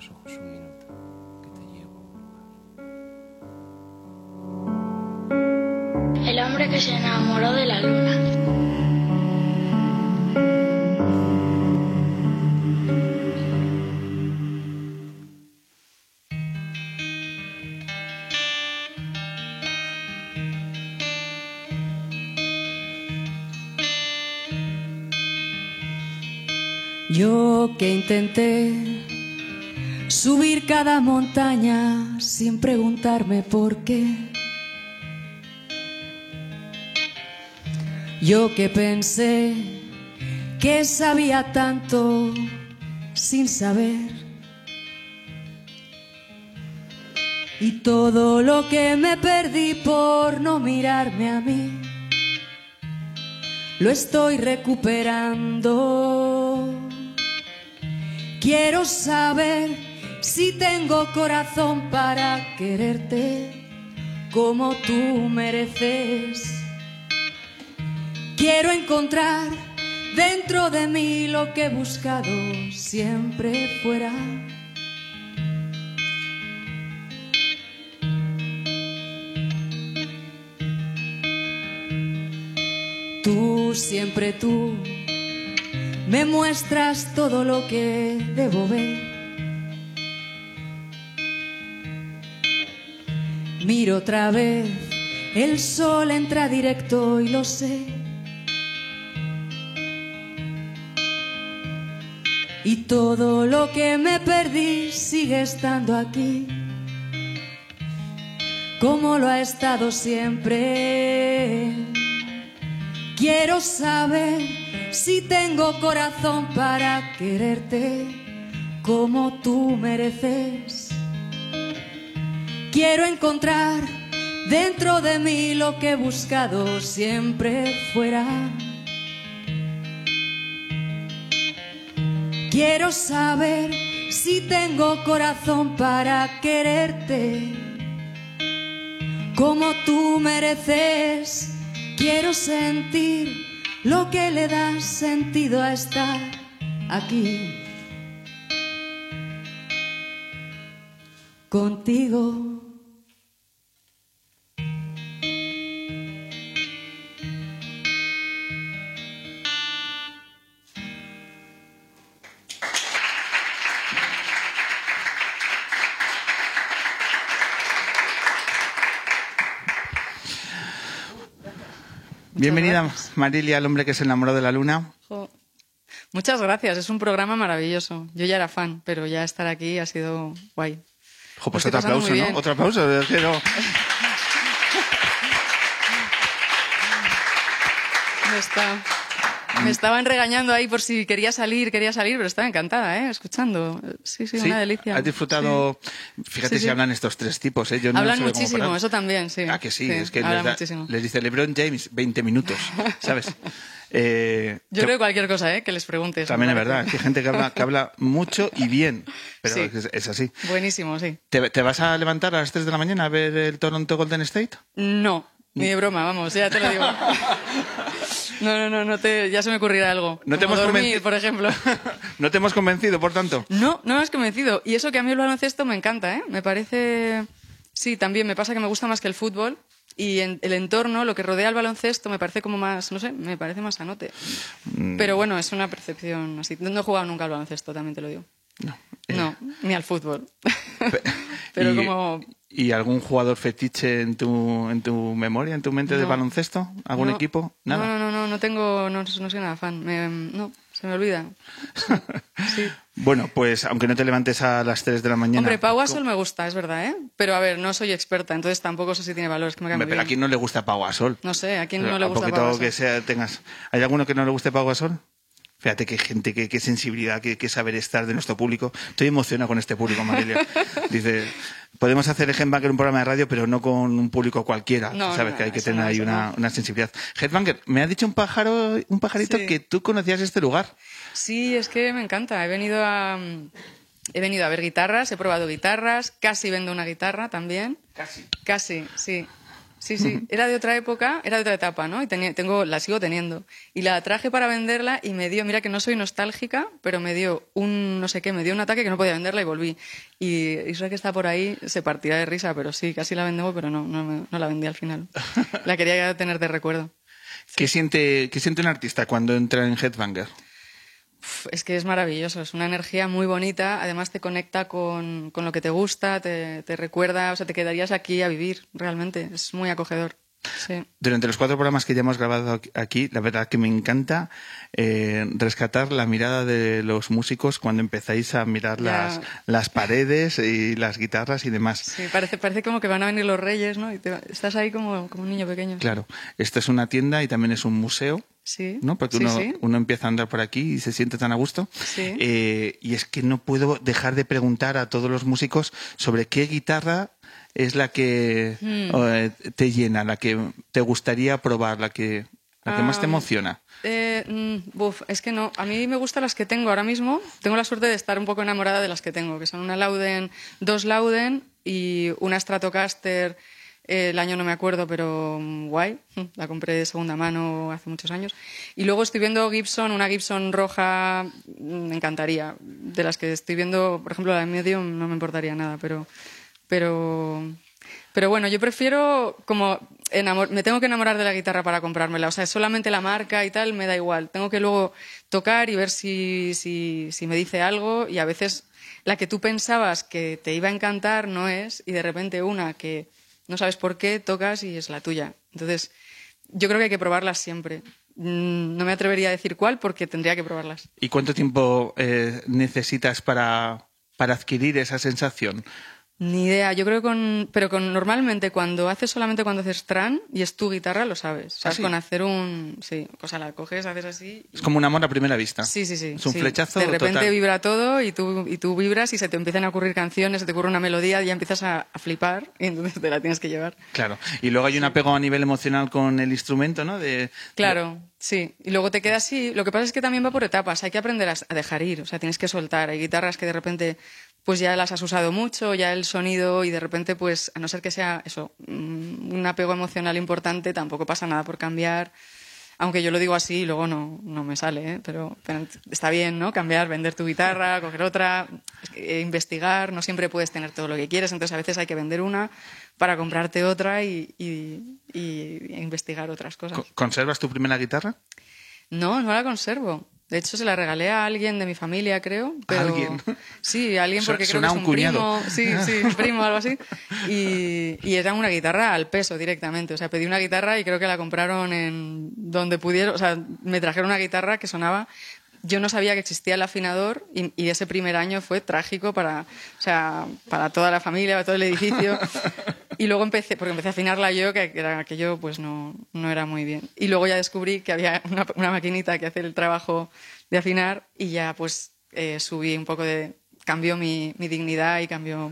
los ojos un minuto, que te llevo a un lugar. El hombre que se enamoró de la luna. Yo que intenté subir cada montaña sin preguntarme por qué. Yo que pensé que sabía tanto sin saber. Y todo lo que me perdí por no mirarme a mí, lo estoy recuperando. Quiero saber si tengo corazón para quererte como tú mereces. Quiero encontrar dentro de mí lo que he buscado siempre fuera. Tú, siempre tú, me muestras todo lo que debo ver. Miro otra vez, el sol entra directo y lo sé. Y todo lo que me perdí sigue estando aquí, como lo ha estado siempre. Quiero saber si tengo corazón para quererte como tú mereces. Quiero encontrar dentro de mí lo que he buscado siempre fuera. Quiero saber si tengo corazón para quererte como tú mereces. Quiero sentir lo que le da sentido a estar aquí. Contigo. Bienvenida, Marilia, al hombre que se enamoró de la luna. Jo. Muchas gracias, es un programa maravilloso. Yo ya era fan, pero ya estar aquí ha sido guay. Jo, pues otro aplauso, ¿no? Otro aplauso. que no- está- me estaban regañando ahí por si quería salir, quería salir, pero estaba encantada, ¿eh? Escuchando. Sí, sí, Sí, una delicia. Has disfrutado. Fíjate Sí, si hablan estos tres tipos, ¿eh? Yo no Hablan muchísimo, eso también, sí. Ah, que sí, es que les, da- les dice LeBron James 20 minutos, ¿sabes? Eh, Yo creo cualquier cosa, ¿eh? Que les preguntes. También es verdad, que hay gente que habla, que habla mucho y bien, pero es así. Buenísimo, sí. ¿Te, te vas a levantar a las 3 de la mañana a ver el Toronto Golden State? No, ni de broma, vamos, ya te lo digo. No, no, no, no te, ya se me ocurrirá algo. No te Como hemos dormir, convenci- por ejemplo. ¿No te hemos convencido, por tanto? No, no me has convencido. Y eso que a mí el baloncesto me encanta, ¿eh? Me parece... Sí, también me pasa que me gusta más que el fútbol. Y en el entorno, lo que rodea al baloncesto, me parece como más, no sé, me parece más sanote. Mm. Pero bueno, es una percepción así. No he jugado nunca al baloncesto, también te lo digo. No. No, ni al fútbol. Pero ¿Y, como... ¿Y algún jugador fetiche en tu, en tu memoria, en tu mente de baloncesto? ¿Algún No, equipo? Nada. No, no, no, no, no tengo, no, no soy nada fan. Me- no, se me olvida. Sí. Bueno, pues aunque no te levantes a las 3 de la mañana. Hombre, Pau Gasol me gusta, es verdad, ¿eh? Pero a ver, no soy experta, entonces tampoco sé si tiene valores que me Hombre, pero a bien. quién no le gusta Pau Gasol. No sé, ¿a quién no le a gusta Pau Gasol? que sea, tengas. ¿Hay alguno que no le guste Pau Gasol? Fíjate qué gente, qué, qué sensibilidad, qué, qué saber estar de nuestro público. Estoy emocionado con este público, Marilia. Dice, podemos hacer Headbanger un programa de radio, pero no con un público cualquiera. No, Sabes no, que hay que tener no, ahí una, una sensibilidad. Headbanger, me ha dicho un pájaro, un pajarito Sí. que tú conocías este lugar. Sí, es que me encanta. He venido a mm, he venido a ver guitarras, he probado guitarras, casi vendo una guitarra también. Casi. Casi, sí. Sí, sí, era de otra época, era de otra etapa, ¿no? Y tenía, tengo, la sigo teniendo. Y la traje para venderla y me dio, mira que no soy nostálgica, pero me dio un, no sé qué, me dio un ataque que no podía venderla y volví. Y eso que está por ahí se partirá de risa, pero sí, casi la vendemos, pero no, no, no la vendí al final. La quería tener de recuerdo. ¿Qué, siente, ¿Qué siente un artista cuando entra en Headbanger? Es que es maravilloso, es una energía muy bonita, además te conecta con, con lo que te gusta, te, te recuerda, o sea, te quedarías aquí a vivir, realmente, es muy acogedor. Sí. Durante los cuatro programas que ya hemos grabado aquí, la verdad que me encanta eh, rescatar la mirada de los músicos cuando empezáis a mirar Ya. las, las paredes y las guitarras y demás. Sí, parece, parece como que van a venir los reyes, ¿no? Y te- estás ahí como, como un niño pequeño. Claro, esto es una tienda y también es un museo. Sí. ¿no? Porque sí, uno, sí. uno empieza a andar por aquí y se siente tan a gusto. Sí. Eh, y es que no puedo dejar de preguntar a todos los músicos sobre qué guitarra es la que Hmm. eh, te llena, la que te gustaría probar, la que, la que más te Ah, emociona. Eh, mm, buf, es que no. A mí me gustan las que tengo ahora mismo. Tengo la suerte de estar un poco enamorada de las que tengo, que son una Lauden, dos Lauden y una Stratocaster. El año no me acuerdo, pero mm, guay. La compré de segunda mano hace muchos años. Y luego estoy viendo Gibson, una Gibson roja, mm, me encantaría. De las que estoy viendo, por ejemplo, la de medio no me importaría nada, pero, pero pero bueno, yo prefiero como me tengo que enamorar de la guitarra para comprármela. O sea, solamente la marca y tal me da igual. Tengo que luego tocar y ver si, si, si me dice algo y a veces la que tú pensabas que te iba a encantar no es y de repente una que no sabes por qué tocas y es la tuya. Entonces, yo creo que hay que probarlas siempre. Mm, No me atrevería a decir cuál porque tendría que probarlas. ¿Y cuánto tiempo eh, necesitas para, para adquirir esa sensación? Ni idea, yo creo que con. Pero con normalmente cuando haces solamente cuando haces tran y es tu guitarra, lo sabes. Sabes sí? con hacer un. Sí, o sea, la coges, haces así. y- Es como un amor a primera vista. Sí, sí, sí. Es un sí. flechazo De repente total. vibra todo y tú, y tú vibras y se te empiezan a ocurrir canciones, se te ocurre una melodía y ya empiezas a, a flipar y entonces te la tienes que llevar. Claro. Y luego hay un apego a nivel emocional con el instrumento, ¿no? De, Claro, sí. Y luego te quedas así. Lo que pasa es que también va por etapas. Hay que aprender a dejar ir. O sea, tienes que soltar. Hay guitarras que de repente pues ya las has usado mucho, ya el sonido y de repente pues a no ser que sea eso, mm, un apego emocional importante, tampoco pasa nada por cambiar. Aunque yo lo digo así y luego no, no me sale, ¿eh? pero, pero está bien, ¿no? Cambiar, vender tu guitarra, coger otra, eh, investigar. No siempre puedes tener todo lo que quieres, entonces a veces hay que vender una para comprarte otra y, y- y investigar otras cosas. Co- ¿Conservas tu primera guitarra? No, no la conservo. De hecho, se la regalé a alguien de mi familia, creo. Pero... alguien? Sí, a alguien porque creo que es un primo. Sí, sí, un primo algo así. Y, y era una guitarra al peso directamente. O sea, pedí una guitarra y creo que la compraron en donde pudieron. O sea, me trajeron una guitarra que sonaba. Yo no sabía que existía el afinador y, y ese primer año fue trágico para, o sea, para toda la familia, para todo el edificio. Y luego empecé, porque empecé a afinarla yo, que era aquello pues no, no era muy bien. Y luego ya descubrí que había una, una maquinita que hace el trabajo de afinar y ya pues eh, subí un poco de... cambió mi, mi dignidad y cambió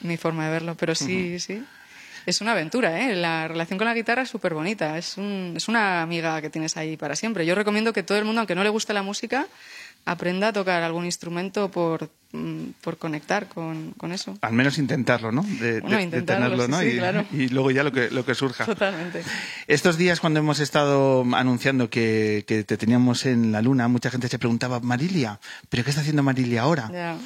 mi forma de verlo. Pero sí, sí. Es una aventura, ¿eh? La relación con la guitarra es súper bonita. Es, un- es una amiga que tienes ahí para siempre. Yo recomiendo que todo el mundo, aunque no le guste la música, aprenda a tocar algún instrumento por, mm, por conectar con, con eso. Al menos intentarlo, ¿no? De, Bueno, de- de intentarlo, tenerlo, sí, ¿no? sí, y, claro. y luego ya lo que, lo que surja. Totalmente. Estos días cuando hemos estado anunciando que, que te teníamos en la luna, mucha gente se preguntaba, Marilia, ¿pero qué está haciendo Marilia ahora? Ya.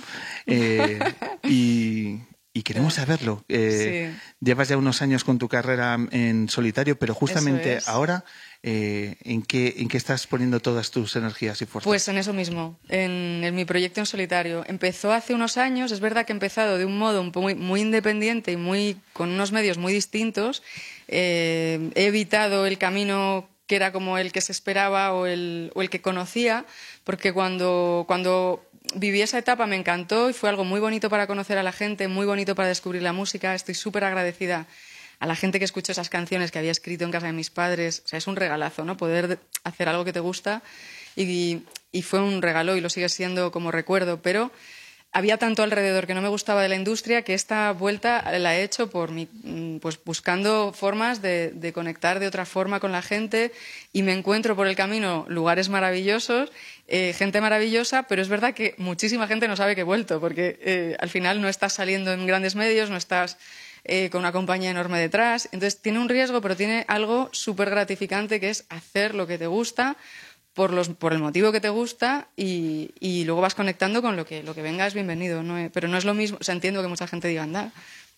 Eh, y, y queremos saberlo. Eh, Sí. Llevas ya unos años con tu carrera en solitario, pero justamente es. ahora, eh, ¿en, qué, ¿en qué estás poniendo todas tus energías y fuerzas? Pues en eso mismo, en, mi proyecto en solitario. Empezó hace unos años, es verdad que he empezado de un modo muy, independiente y muy, con unos medios muy distintos. Eh, he evitado el camino que era como el que se esperaba o el, o el que conocía, porque cuando, cuando viví esa etapa me encantó y fue algo muy bonito para conocer a la gente, muy bonito para descubrir la música. Estoy súper agradecida a la gente que escuchó esas canciones que había escrito en casa de mis padres. O sea, es un regalazo, ¿no? Poder de- hacer algo que te gusta. Y, fue un regalo y lo sigue siendo como recuerdo. Pero había tanto alrededor que no me gustaba de la industria que esta vuelta la he hecho por mm, pues buscando formas de, de conectar de otra forma con la gente y me encuentro por el camino lugares maravillosos, eh, gente maravillosa, pero es verdad que muchísima gente no sabe que he vuelto porque eh, al final no estás saliendo en grandes medios, no estás eh, con una compañía enorme detrás. Entonces tiene un riesgo, pero tiene algo súper gratificante que es hacer lo que te gusta por, los, por el motivo que te gusta y, y luego vas conectando con lo que, lo que venga es bienvenido. ¿no? Pero no es lo mismo, o sea, entiendo que mucha gente diga, anda,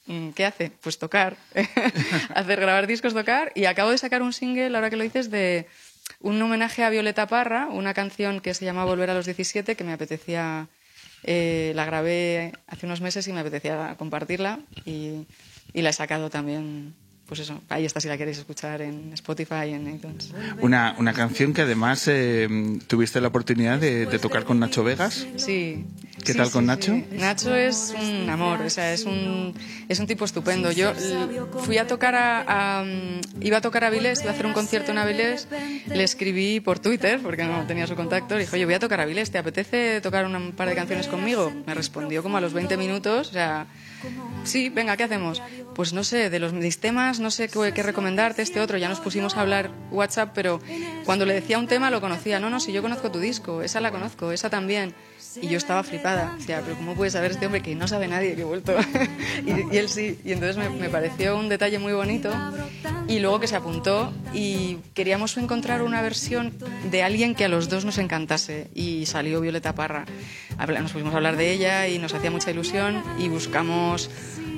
mm, ¿qué hace? Pues tocar, hacer grabar discos, tocar. Y acabo de sacar un single, ahora que lo dices, de un homenaje a Violeta Parra, una canción que se llama Volver a los 17, que me apetecía, eh, la grabé hace unos meses y me apetecía compartirla y, y la he sacado también pues eso, ahí está si la queréis escuchar en Spotify, en iTunes. Una, una canción que además eh, tuviste la oportunidad de, de, tocar con Nacho Vegas. Sí. ¿Qué sí, tal sí, con sí. Nacho? Nacho es un amor, o sea, es un, es un tipo estupendo. Yo fui a tocar a, a iba a tocar a Vilés, iba a hacer un concierto en Avilés, le escribí por Twitter, porque no tenía su contacto, le dije, oye, voy a tocar a Vilés, ¿te apetece tocar un par de canciones conmigo? Me respondió como a los 20 minutos, o sea, sí, venga, ¿qué hacemos? Pues no sé, de los mis temas, no sé qué, qué recomendarte, este otro, ya nos pusimos a hablar WhatsApp, pero cuando le decía un tema lo conocía, no, no, si yo conozco tu disco, esa la conozco, esa también. Y yo estaba flipada, o sea, pero ¿cómo puede saber este hombre que no sabe nadie que he vuelto? y, y, él sí, y entonces me, me, pareció un detalle muy bonito. Y luego que se apuntó y queríamos encontrar una versión de alguien que a los dos nos encantase. Y salió Violeta Parra. Nos pusimos a hablar de ella y nos hacía mucha ilusión y buscamos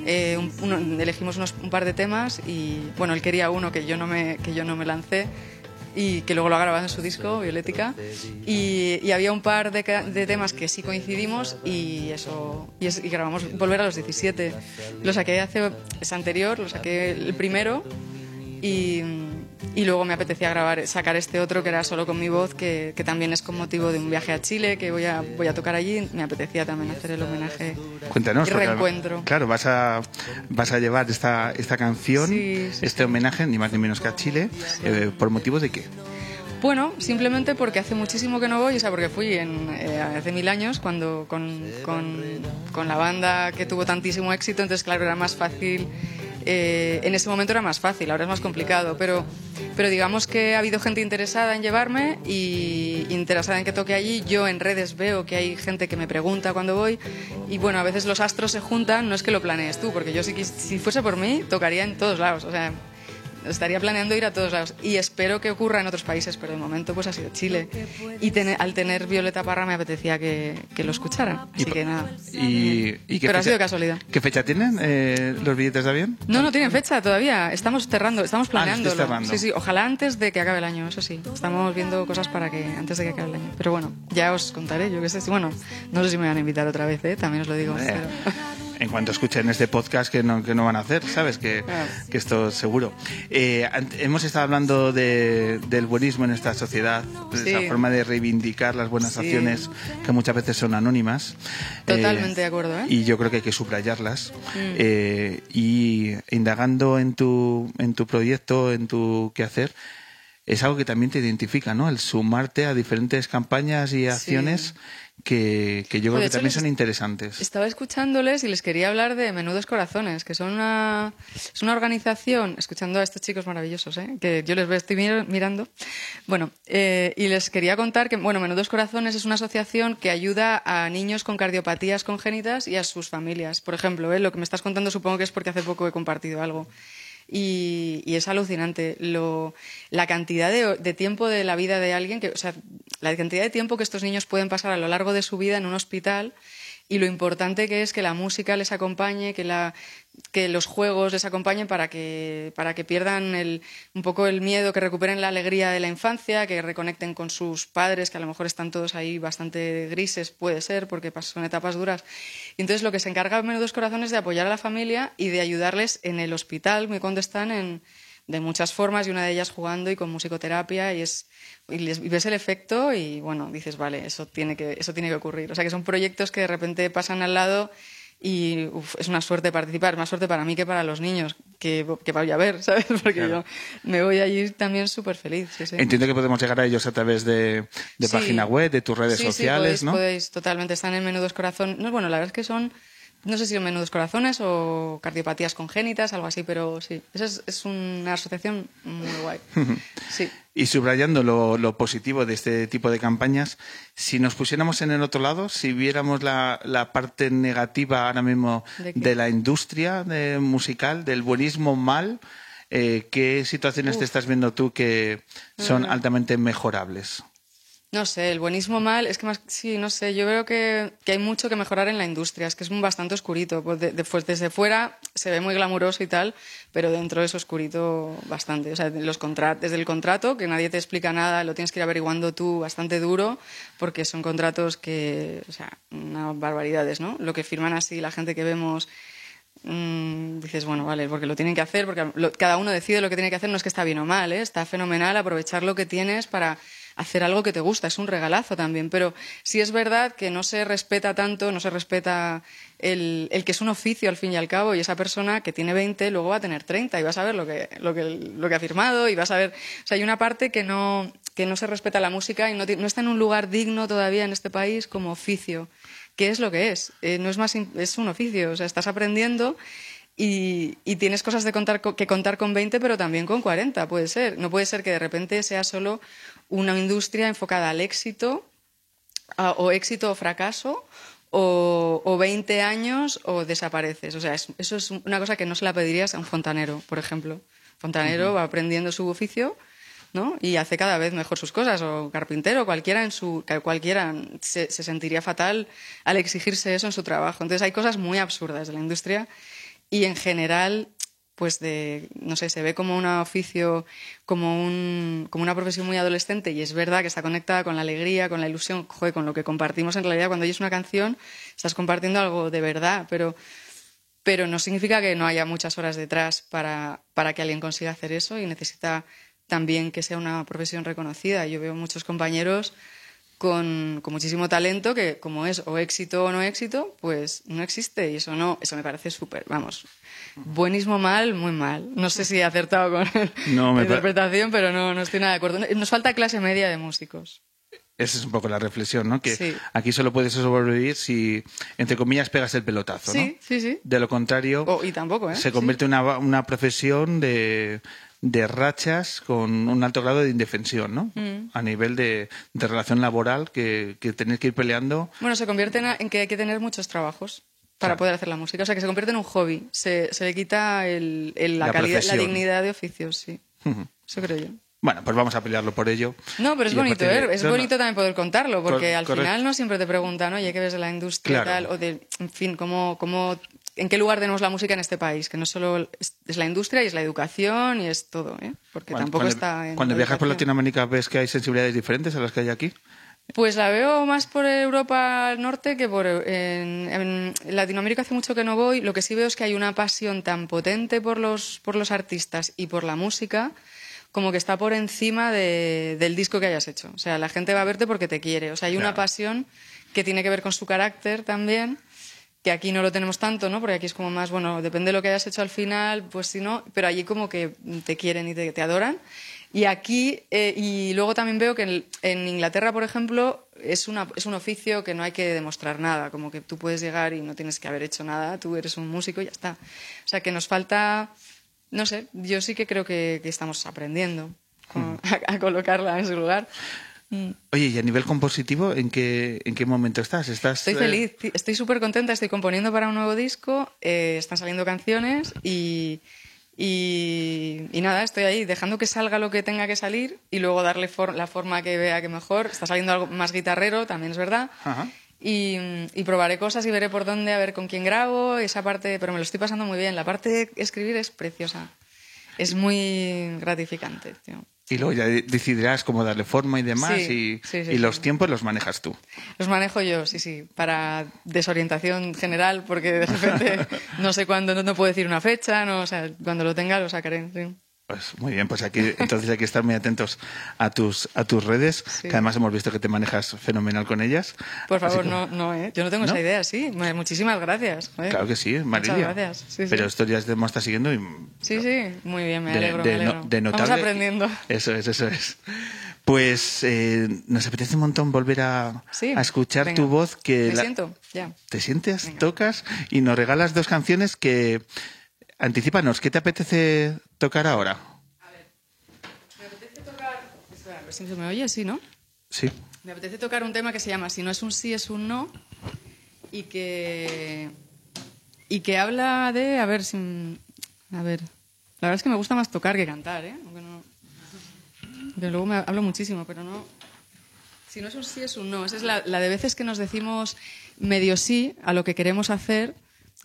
eh, un, uno, elegimos unos, un par de temas y bueno, él quería uno que yo no me, que yo no me lancé y que luego lo ha grabado en su disco, Violética. Y, y había un par de, de, temas que sí coincidimos y eso y, es, y, grabamos Volver a los 17. Lo saqué hace, es anterior, lo saqué el primero y, y luego me apetecía grabar, sacar este otro que era solo con mi voz, que, que, también es con motivo de un viaje a Chile, que voy a, voy a tocar allí. Me apetecía también hacer el homenaje Cuéntanos, y reencuentro. Claro, vas, a, vas a llevar esta, esta canción, sí, sí, este sí. homenaje, ni más ni menos que a Chile, eh, ¿por motivo de qué? Bueno, simplemente porque hace muchísimo que no voy, o sea, porque fui en, eh, hace mil años cuando con, con, con, la banda que tuvo tantísimo éxito, entonces claro, era más fácil, eh, en ese momento era más fácil, ahora es más complicado, pero, pero digamos que ha habido gente interesada en llevarme y interesada en que toque allí. Yo en redes veo que hay gente que me pregunta cuando voy y bueno, a veces los astros se juntan, no es que lo planees tú, porque yo si, si fuese por mí tocaría en todos lados, o sea, estaría planeando ir a todos lados y espero que ocurra en otros países, pero de momento pues ha sido Chile. Y ten, al tener Violeta Parra me apetecía que, que lo escucharan, así que nada. Y, y pero fecha, ha sido casualidad. ¿Qué fecha tienen eh, los billetes de avión? No, no tienen fecha todavía. Estamos cerrando, estamos planeando. Ah, sí, sí, ojalá antes de que acabe el año, eso sí. Estamos viendo cosas para que antes de que acabe el año. Pero bueno, ya os contaré, yo qué sé. Bueno, no sé si me van a invitar otra vez, ¿eh? también os lo digo. Eh. Pero en cuanto escuchen este podcast que no, que no van a hacer, ¿sabes? Que, que esto seguro. Eh, hemos estado hablando de, del buenismo en esta sociedad, de sí. esa forma de reivindicar las buenas sí. acciones que muchas veces son anónimas. Totalmente eh, de acuerdo. ¿eh? Y yo creo que hay que subrayarlas. Mm. y indagando en tu, en tu proyecto, en tu quehacer, es algo que también te identifica, ¿no? El sumarte a diferentes campañas y acciones. Sí que, que yo creo pues que también son interesantes. Estaba escuchándoles y les quería hablar de Menudos Corazones, que son una, es una organización, escuchando a estos chicos maravillosos, ¿eh? que yo les veo, estoy mirando. Bueno, eh, y les quería contar que, bueno, Menudos Corazones es una asociación que ayuda a niños con cardiopatías congénitas y a sus familias. Por ejemplo, ¿eh? lo que me estás contando supongo que es porque hace poco he compartido algo. Y, y, es alucinante lo, la cantidad de, de, tiempo de la vida de alguien, que, o sea, la cantidad de tiempo que estos niños pueden pasar a lo largo de su vida en un hospital y lo importante que es que la música les acompañe, que, la, los juegos les acompañen para que, para que pierdan el, un poco el miedo, que recuperen la alegría de la infancia, que reconecten con sus padres, que a lo mejor están todos ahí bastante grises, puede ser, porque son etapas duras. Y entonces lo que se encarga Menudos Corazones es de apoyar a la familia y de ayudarles en el hospital, cuando están en, de muchas formas y una de ellas jugando y con musicoterapia y es y, les, y ves el efecto y bueno dices vale eso tiene que eso tiene que ocurrir o sea que son proyectos que de repente pasan al lado y uf, es una suerte participar, más suerte para mí que para los niños, que, que voy a ver, ¿sabes? Porque claro. yo me voy allí también súper feliz. Sí, sí. Entiendo que podemos llegar a ellos a través de, de sí. página web, de tus redes sociales, sí, podéis, ¿no? podéis, totalmente, están en Menudos Corazón. No, bueno, la verdad es que son no sé si menudos corazones o cardiopatías congénitas, algo así, pero sí, esa es, es una asociación muy guay. Sí. Y subrayando lo, lo positivo de este tipo de campañas, si nos pusiéramos en el otro lado, si viéramos la, la parte negativa ahora mismo de la industria de- musical, del buenismo mal, eh, ¿qué situaciones te estás viendo tú que son Mm. altamente mejorables? No sé, el buenismo mal, es que más, sí, no sé, yo veo que, que hay mucho que mejorar en la industria, es que es bastante oscurito, pues de- pues desde fuera se ve muy glamuroso y tal, pero dentro es oscurito bastante, o sea, los desde el contrato, que nadie te explica nada, lo tienes que ir averiguando tú bastante duro, porque son contratos que, o sea, unas barbaridades, ¿no? Lo que firman así la gente que vemos mm, dices, bueno, vale, porque lo tienen que hacer, porque lo- cada uno decide lo que tiene que hacer, no es que está bien o mal, ¿eh? está fenomenal aprovechar lo que tienes para hacer algo que te gusta, es un regalazo también, pero sí es verdad que no se respeta tanto, no se respeta el, que es un oficio al fin y al cabo, y esa persona que tiene 20 luego va a tener 30 y vas a ver lo que, lo que, lo que ha firmado y vas a ver, o sea, hay una parte que no, que no se respeta la música y no, está en un lugar digno todavía en este país como oficio. ¿Qué es lo que es? Eh, no es más, es un oficio, o sea, estás aprendiendo y, y tienes cosas de contar co- que contar con 20, pero también con 40, puede ser. No puede ser que de repente sea solo una industria enfocada al éxito, a- o éxito o fracaso, o, o 20 años o desapareces. O sea, es- eso es una cosa que no se la pedirías a un fontanero, por ejemplo. Fontanero va aprendiendo su oficio ¿no? y hace cada vez mejor sus cosas, o carpintero, cualquiera, en su, cualquiera se, se sentiría fatal al exigirse eso en su trabajo. Entonces hay cosas muy absurdas de la industria y en general pues de, no sé, se ve como un oficio, como, un, como una profesión muy adolescente y es verdad que está conectada con la alegría, con la ilusión, joder, con lo que compartimos en realidad. Cuando oyes una canción estás compartiendo algo de verdad, pero, pero no significa que no haya muchas horas detrás para, para que alguien consiga hacer eso y necesita también que sea una profesión reconocida. Yo veo muchos compañeros con, con muchísimo talento que como es o éxito o no éxito, pues no existe y eso no, eso me parece súper, vamos, buenísimo mal, muy mal. No sé si he acertado con No, la interpretación, pero no, no estoy nada de acuerdo. Nos falta clase media de músicos. Esa es un poco la reflexión, ¿no? Que Sí. aquí solo puedes sobrevivir si, entre comillas, pegas el pelotazo, ¿no? Sí, sí, sí. De lo contrario, Oh, y tampoco, ¿eh? se convierte en una, una profesión de, de rachas con un alto grado de indefensión, ¿no? Mm. A nivel de, de relación laboral que, que tenéis que ir peleando. Bueno, se convierte en, en que hay que tener muchos trabajos para Claro. poder hacer la música. O sea, que se convierte en un hobby. Se, se le quita el- el- la, La calidad, la dignidad de oficios, sí. Eso creo yo. Bueno, pues vamos a pelearlo por ello. No, pero es Y bonito, de- ¿eh? Es No, no. bonito también poder contarlo, porque Cor- al correcto. final no siempre te preguntan, oye, ¿qué ves de la industria Claro. y tal? O de, en fin, cómo, cómo, ¿en qué lugar tenemos la música en este país? Que no solo es, la industria y es la educación y es todo, ¿eh? Porque Cuando- tampoco cuando, está en Cuando viajas por. Latinoamérica, ¿ves que hay sensibilidades diferentes a las que hay aquí? Pues la veo más por Europa Norte que por en, en Latinoamérica hace mucho que no voy. Lo que sí veo es que hay una pasión tan potente por los, por los artistas y por la música como que está por encima de- del disco que hayas hecho. O sea, la gente va a verte porque te quiere. O sea, hay una pasión que tiene que ver con su carácter también, que aquí no lo tenemos tanto, ¿no? Porque aquí es como más, bueno, depende de lo que hayas hecho al final, pues si no, pero allí como que te quieren y te, te adoran. Y aquí, eh, y luego también veo que en, en Inglaterra, por ejemplo, es, una, es un oficio que no hay que demostrar nada, como que tú puedes llegar y no tienes que haber hecho nada, tú eres un músico y ya está. O sea, que nos falta, no sé, yo sí que creo que, que estamos aprendiendo a, a colocarla en su lugar. Mm. Oye, y a nivel compositivo, ¿en qué, en qué momento estás? ¿Estás Estoy eh, feliz, estoy súper contenta, estoy componiendo para un nuevo disco, eh, están saliendo canciones y, y, y nada, estoy ahí dejando que salga lo que tenga que salir y luego darle for- la forma que vea que mejor. Está saliendo algo más guitarrero, también es verdad. Ajá. Y, y probaré cosas y veré por dónde, a ver con quién grabo, esa parte, pero me lo estoy pasando muy bien. La parte de escribir es preciosa, es muy gratificante. tío. Y luego ya de- decidirás cómo darle forma y demás, Sí, y, sí, sí, y los tiempos los manejas tú. Los manejo yo, sí, sí, para desorientación general, porque de repente no sé cuándo, no, no puedo decir una fecha, no, o sea, cuando lo tenga lo sacaré. Sí. Pues muy bien, pues aquí entonces hay que estar muy atentos a tus a tus redes, Sí. que además hemos visto que te manejas fenomenal con ellas. Por favor, que- no, no, ¿eh? Yo no tengo ¿No? esa idea, sí. Muchísimas gracias. joder. Claro que sí, Marilia. Muchas gracias. Sí, sí. Pero estos días te hemos estado siguiendo y Sí, sí, muy bien, me de- alegro, de me no- de Vamos aprendiendo. Eso es, eso es. Pues eh, nos apetece un montón volver a, Sí. a escuchar Venga. tu voz. Que Me la- siento, ya. ¿Te sientes? Venga. ¿Tocas? Y nos regalas dos canciones que... Anticípanos, ¿qué te apetece tocar ahora? Me apetece tocar... Espera, a ver si se me oye, sí, ¿no? Sí. Me apetece tocar un tema que se llama Si no es un sí, es un no. Y que. Y que habla de. A ver si. A ver. La verdad es que me gusta más tocar que cantar, ¿eh? Aunque no. luego me hablo muchísimo, pero no. Si no es un sí, es un no. Esa es la, la de veces que nos decimos medio sí a lo que queremos hacer.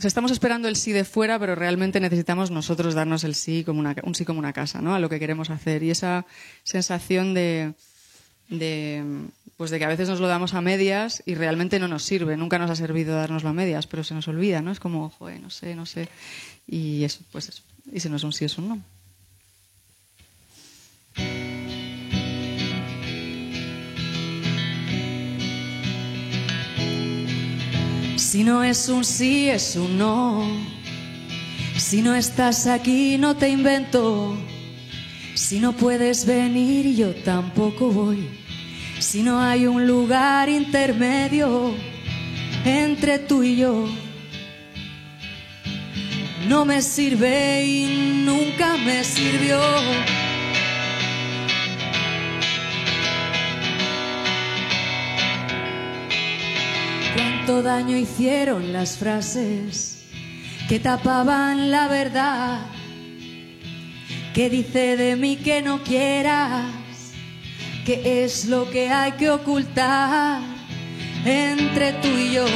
Estamos esperando el sí de fuera, pero realmente necesitamos nosotros darnos el sí como una, un sí como una casa, ¿no? A lo que queremos hacer. Y esa sensación de, de, pues de que a veces nos lo damos a medias y realmente no nos sirve. Nunca nos ha servido dárnoslo a medias, pero se nos olvida, ¿no? Es como, joder, no sé, no sé. Y eso, pues. Y si no es un sí, es un no. Si no es un sí, es un no. Si no estás aquí, no te invento. Si no puedes venir, yo tampoco voy. Si no hay un lugar intermedio entre tú y yo, no me sirve y nunca me sirvió. Daño hicieron las frases que tapaban la verdad. Que dice de mí que no quieras, que es lo que hay que ocultar entre tú y yo.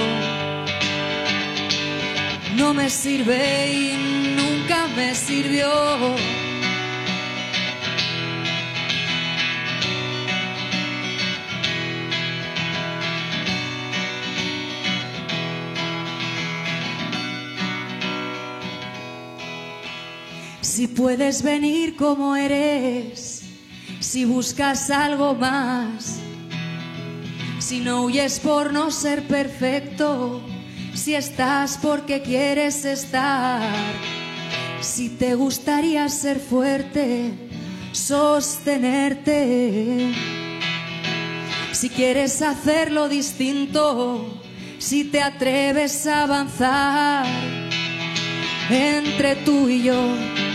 No me sirve y nunca me sirvió. Si puedes venir como eres, si buscas algo más, si no huyes por no ser perfecto, si estás porque quieres estar, si te gustaría ser fuerte, sostenerte, si quieres hacerlo distinto, si te atreves a avanzar entre tú y yo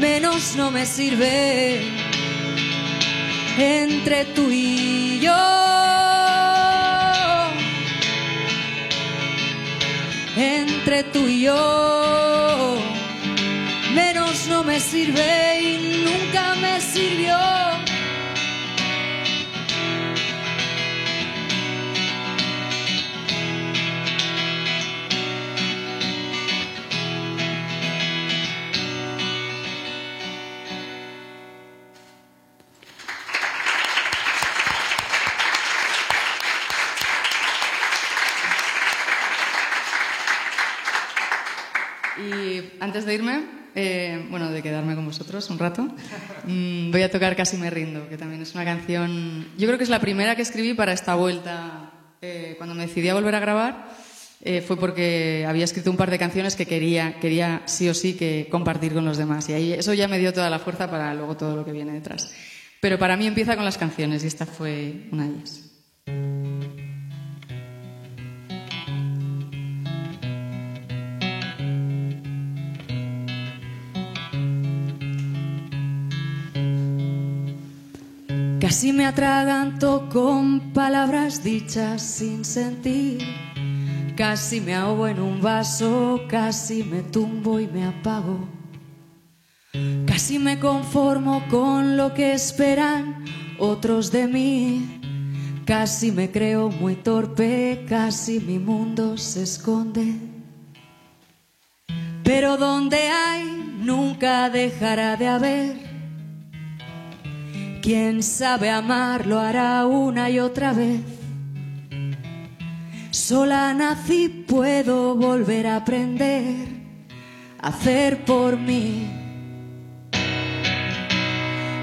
menos no me sirve entre tú y yo. Entre tú y yo, menos no me sirve y nunca me sirvió. Y antes de irme, eh, bueno, de quedarme con vosotros un rato, mm, voy a tocar Casi me rindo, que también es una canción, yo creo que es la primera que escribí para esta vuelta. Eh, cuando me decidí a volver a grabar, eh, fue porque había escrito un par de canciones que quería, quería sí o sí que compartir con los demás. Y ahí eso ya me dio toda la fuerza para luego todo lo que viene detrás. Pero para mí empieza con las canciones y esta fue una de ellas. Casi me atraganto con palabras dichas sin sentir. Casi me ahogo en un vaso, casi me tumbo y me apago. Casi me conformo con lo que esperan otros de mí. Casi me creo muy torpe, casi mi mundo se esconde. Pero donde hay, nunca dejará de haber. Quien sabe amar lo hará una y otra vez. Sola nací, puedo volver a aprender a hacer por mí.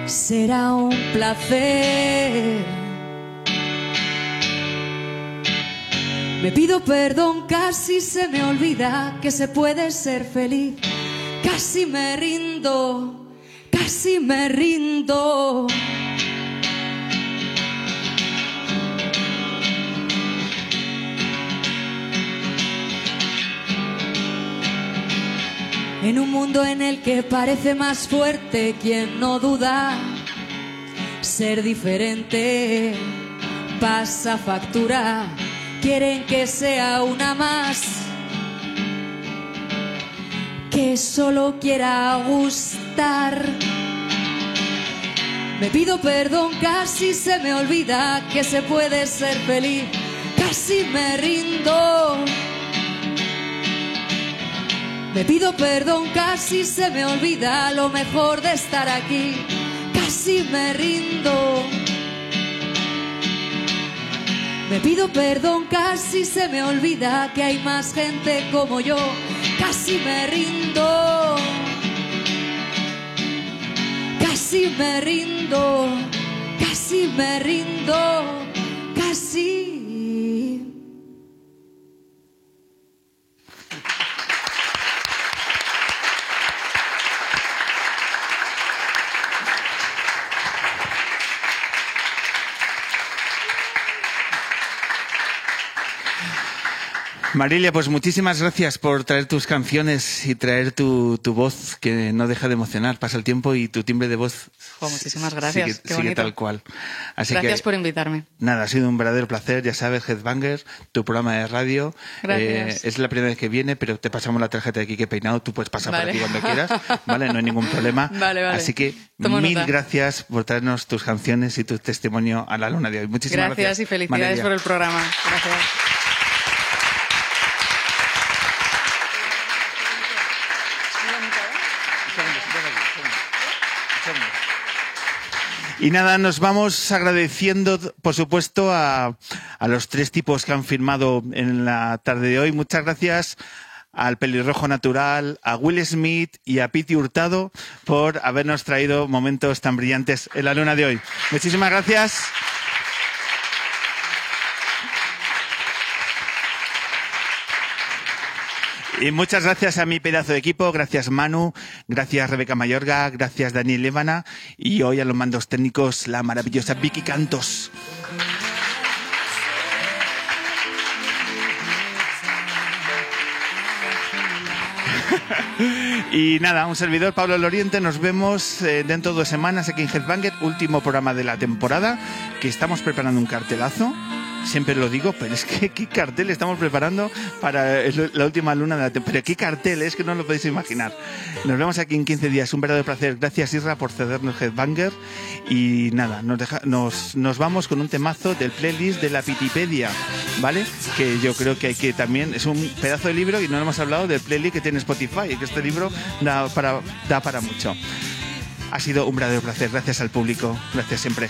Será un placer. Me pido perdón, casi se me olvida que se puede ser feliz. Casi me rindo, casi me rindo. En un mundo en el que parece más fuerte quien no duda ser diferente, pasa factura, quieren que sea una más, que solo quiera gustar. Me pido perdón, casi se me olvida que se puede ser feliz, casi me rindo. Me pido perdón, casi se me olvida lo mejor de estar aquí, casi me rindo. Me pido perdón, casi se me olvida que hay más gente como yo, casi me rindo. Casi me rindo, casi me rindo, casi. Marilia, pues muchísimas gracias por traer tus canciones y traer tu, tu voz que no deja de emocionar. Pasa el tiempo y tu timbre de voz muchísimas gracias, sigue, qué sigue tal cual. Así Gracias que, por invitarme. Nada, ha sido un verdadero placer. Ya sabes, Headbanger, tu programa de radio. Gracias. Eh, es la primera vez que viene, pero te pasamos la tarjeta de Quique Peinado. Tú puedes pasar Vale. por aquí cuando quieras. ¿Vale? No hay ningún problema. Vale, vale. Así que Tomo mil nota. gracias por traernos tus canciones y tu testimonio a la luna de hoy. Muchísimas gracias. Gracias y felicidades Marilia. por el programa. Gracias. Y nada, nos vamos agradeciendo, por supuesto, a, a los tres tipos que han firmado en la tarde de hoy. Muchas gracias al pelirrojo natural, a Will Smith y a Piti Hurtado por habernos traído momentos tan brillantes en la luna de hoy. Muchísimas gracias. Y muchas gracias a mi pedazo de equipo, gracias Manu, gracias Rebeca Mayorga, gracias Daniel Levana. Y hoy a los mandos técnicos la maravillosa Vicky Cantos. Y nada, un servidor, Pablo Loriente, nos vemos eh, dentro de dos semanas aquí en Headbanger, último programa de la temporada, que estamos preparando un cartelazo. Siempre lo digo, pero es que qué cartel estamos preparando para el- la última luna de la temporada. Qué cartel, es que no lo podéis imaginar. Nos vemos aquí en 15 días. Un verdadero placer. Gracias, Isra, por cedernos Headbanger. Y nada, nos, deja- nos, nos vamos con un temazo del playlist de la Pitipedia, ¿vale? Que yo creo que hay que también, es un pedazo de libro y no hemos hablado del playlist que tiene Spotify, que este libro da para, da para mucho. Ha sido un verdadero placer. Gracias al público. Gracias siempre.